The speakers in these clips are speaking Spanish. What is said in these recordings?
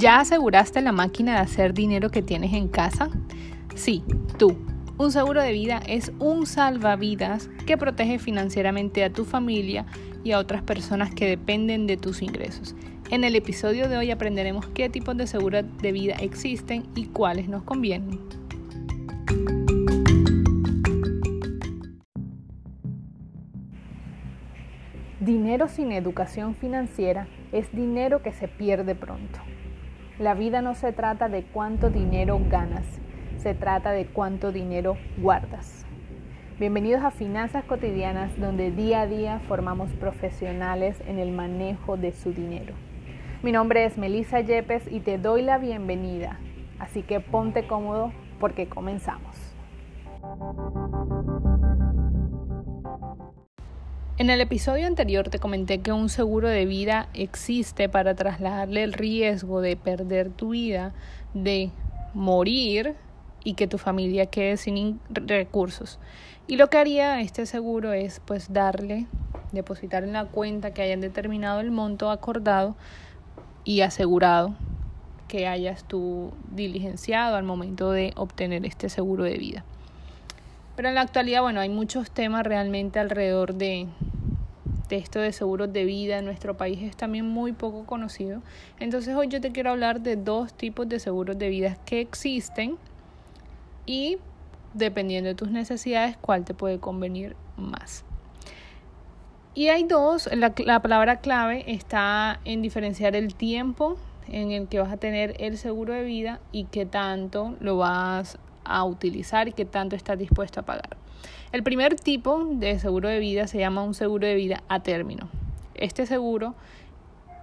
¿Ya aseguraste la máquina de hacer dinero que tienes en casa? Sí, tú. Un seguro de vida es un salvavidas que protege financieramente a tu familia y a otras personas que dependen de tus ingresos. En el episodio de hoy aprenderemos qué tipos de seguro de vida existen y cuáles nos convienen. Dinero sin educación financiera es dinero que se pierde pronto. La vida no se trata de cuánto dinero ganas, se trata de cuánto dinero guardas. Bienvenidos a Finanzas Cotidianas, donde día a día formamos profesionales en el manejo de su dinero. Mi nombre es Melissa Yepes y te doy la bienvenida, así que ponte cómodo porque comenzamos. En el episodio anterior te comenté que un seguro de vida existe para trasladarle el riesgo de perder tu vida, de morir y que tu familia quede sin recursos. Y lo que haría este seguro es pues darle, depositar en la cuenta que hayan determinado el monto acordado y asegurado que hayas tú diligenciado al momento de obtener este seguro de vida. Pero en la actualidad, bueno, hay muchos temas realmente alrededor de, esto de seguros de vida en nuestro país es también muy poco conocido. Entonces hoy yo te quiero hablar de dos tipos de seguros de vida que existen y dependiendo de tus necesidades, cuál te puede convenir más. Y hay dos, la, la palabra clave está en diferenciar el tiempo en el que vas a tener el seguro de vida y qué tanto lo vas a utilizar y qué tanto estás dispuesto a pagar. El primer tipo de seguro de vida se llama un seguro de vida a término. Este seguro,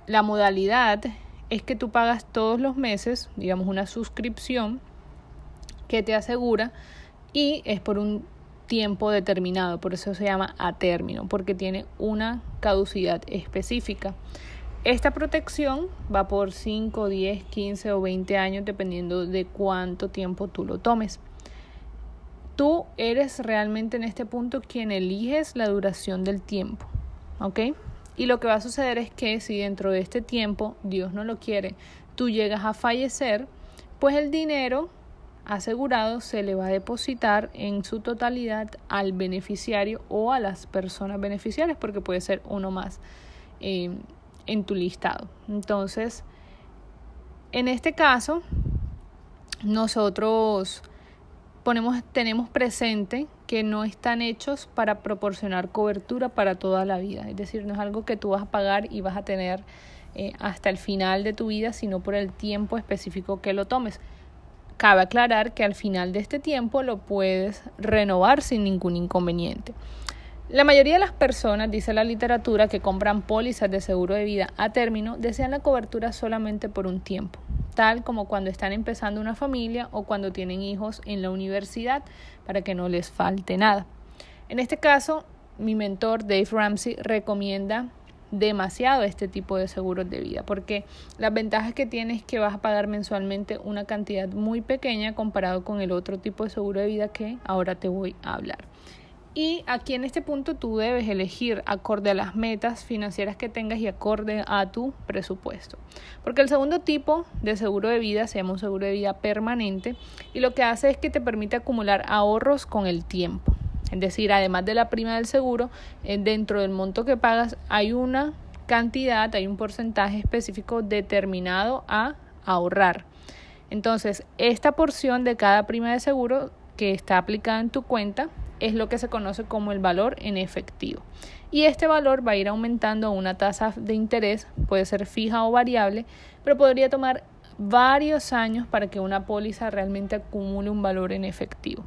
la modalidad es que tú pagas todos los meses, digamos, una suscripción que te asegura y es por un tiempo determinado, por eso se llama a término, porque tiene una caducidad específica. Esta protección va por 5, 10, 15 o 20 años dependiendo de cuánto tiempo tú lo tomes. Tú eres realmente en este punto quien eliges la duración del tiempo, ¿ok? Y lo que va a suceder es que si dentro de este tiempo, Dios no lo quiere, tú llegas a fallecer, pues el dinero asegurado se le va a depositar en su totalidad al beneficiario o a las personas beneficiarias, porque puede ser uno más eh, en tu listado. Entonces, en este caso, nosotros ponemos, tenemos presente que no están hechos para proporcionar cobertura para toda la vida. Es decir, no es algo que tú vas a pagar y vas a tener eh, hasta el final de tu vida, sino por el tiempo específico que lo tomes. Cabe aclarar que al final de este tiempo lo puedes renovar sin ningún inconveniente. La mayoría de las personas, dice la literatura, que compran pólizas de seguro de vida a término, desean la cobertura solamente por un tiempo tal como cuando están empezando una familia o cuando tienen hijos en la universidad, para que no les falte nada. En este caso, mi mentor Dave Ramsey recomienda demasiado este tipo de seguros de vida porque las ventajas que tiene es que vas a pagar mensualmente una cantidad muy pequeña comparado con el otro tipo de seguro de vida que ahora te voy a hablar. Y aquí en este punto tú debes elegir acorde a las metas financieras que tengas y acorde a tu presupuesto. Porque el segundo tipo de seguro de vida se llama un seguro de vida permanente y lo que hace es que te permite acumular ahorros con el tiempo. Es decir, además de la prima del seguro, eh, dentro del monto que pagas hay una cantidad, hay un porcentaje específico determinado a ahorrar. Entonces, esta porción de cada prima de seguro que está aplicada en tu cuenta es lo que se conoce como el valor en efectivo. Y este valor va a ir aumentando una tasa de interés, puede ser fija o variable, pero podría tomar varios años para que una póliza realmente acumule un valor en efectivo.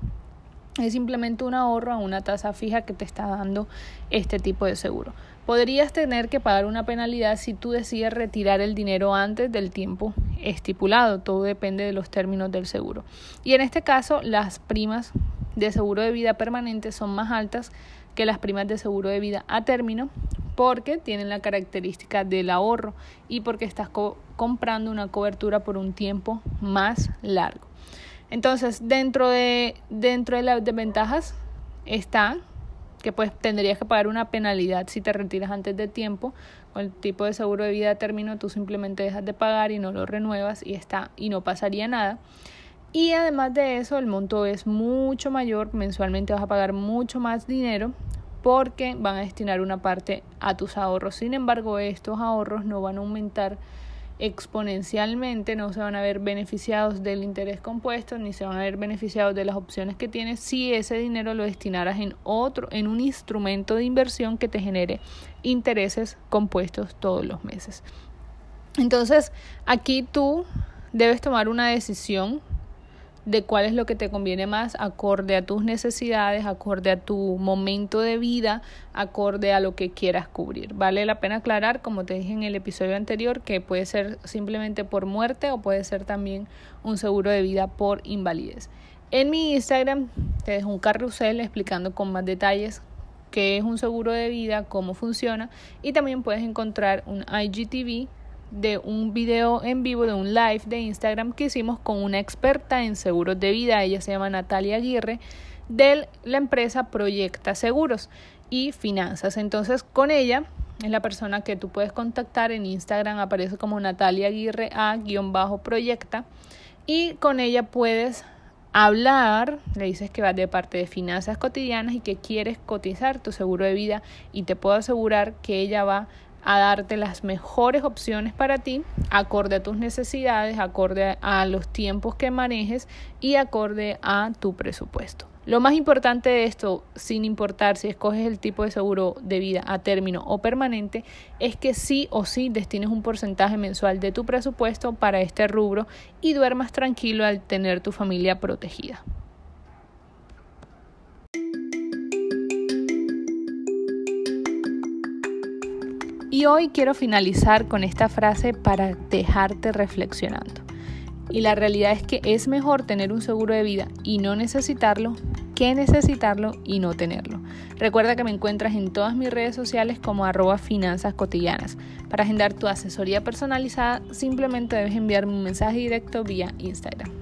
Es simplemente un ahorro a una tasa fija que te está dando este tipo de seguro. Podrías tener que pagar una penalidad si tú decides retirar el dinero antes del tiempo estipulado. Todo depende de los términos del seguro. Y en este caso, las primas de seguro de vida permanente son más altas que las primas de seguro de vida a término porque tienen la característica del ahorro y porque estás comprando una cobertura por un tiempo más largo. Entonces, dentro de, dentro de las desventajas está que pues tendrías que pagar una penalidad si te retiras antes de tiempo. Con el tipo de seguro de vida a término tú simplemente dejas de pagar y no lo renuevas y está y no pasaría nada. Y además de eso, el monto es mucho mayor, mensualmente vas a pagar mucho más dinero porque van a destinar una parte a tus ahorros. Sin embargo, estos ahorros no van a aumentar exponencialmente, no se van a ver beneficiados del interés compuesto ni se van a ver beneficiados de las opciones que tienes si ese dinero lo destinaras en otro en un instrumento de inversión que te genere intereses compuestos todos los meses. Entonces, aquí tú debes tomar una decisión de cuál es lo que te conviene más acorde a tus necesidades, acorde a tu momento de vida, acorde a lo que quieras cubrir. Vale la pena aclarar, como te dije en el episodio anterior, que puede ser simplemente por muerte o puede ser también un seguro de vida por invalidez. En mi Instagram te dejo un carrusel explicando con más detalles qué es un seguro de vida, cómo funciona y también puedes encontrar un IGTV de un video en vivo, de un live de Instagram que hicimos con una experta en seguros de vida, ella se llama Natalia Aguirre, de la empresa Proyecta Seguros y Finanzas. Entonces, con ella es la persona que tú puedes contactar. En Instagram, aparece como Natalia Aguirre A-proyecta y con ella puedes hablar, le dices que vas de parte de finanzas cotidianas y que quieres cotizar tu seguro de vida. Y te puedo asegurar que ella va a darte las mejores opciones para ti, acorde a tus necesidades, acorde a los tiempos que manejes y acorde a tu presupuesto. Lo más importante de esto, sin importar si escoges el tipo de seguro de vida a término o permanente, es que sí o sí destines un porcentaje mensual de tu presupuesto para este rubro y duermas tranquilo al tener tu familia protegida. Y hoy quiero finalizar con esta frase para dejarte reflexionando. Y la realidad es que es mejor tener un seguro de vida y no necesitarlo que necesitarlo y no tenerlo. Recuerda que me encuentras en todas mis redes sociales como arroba finanzas cotidianas. Para agendar tu asesoría personalizada simplemente debes enviarme un mensaje directo vía Instagram.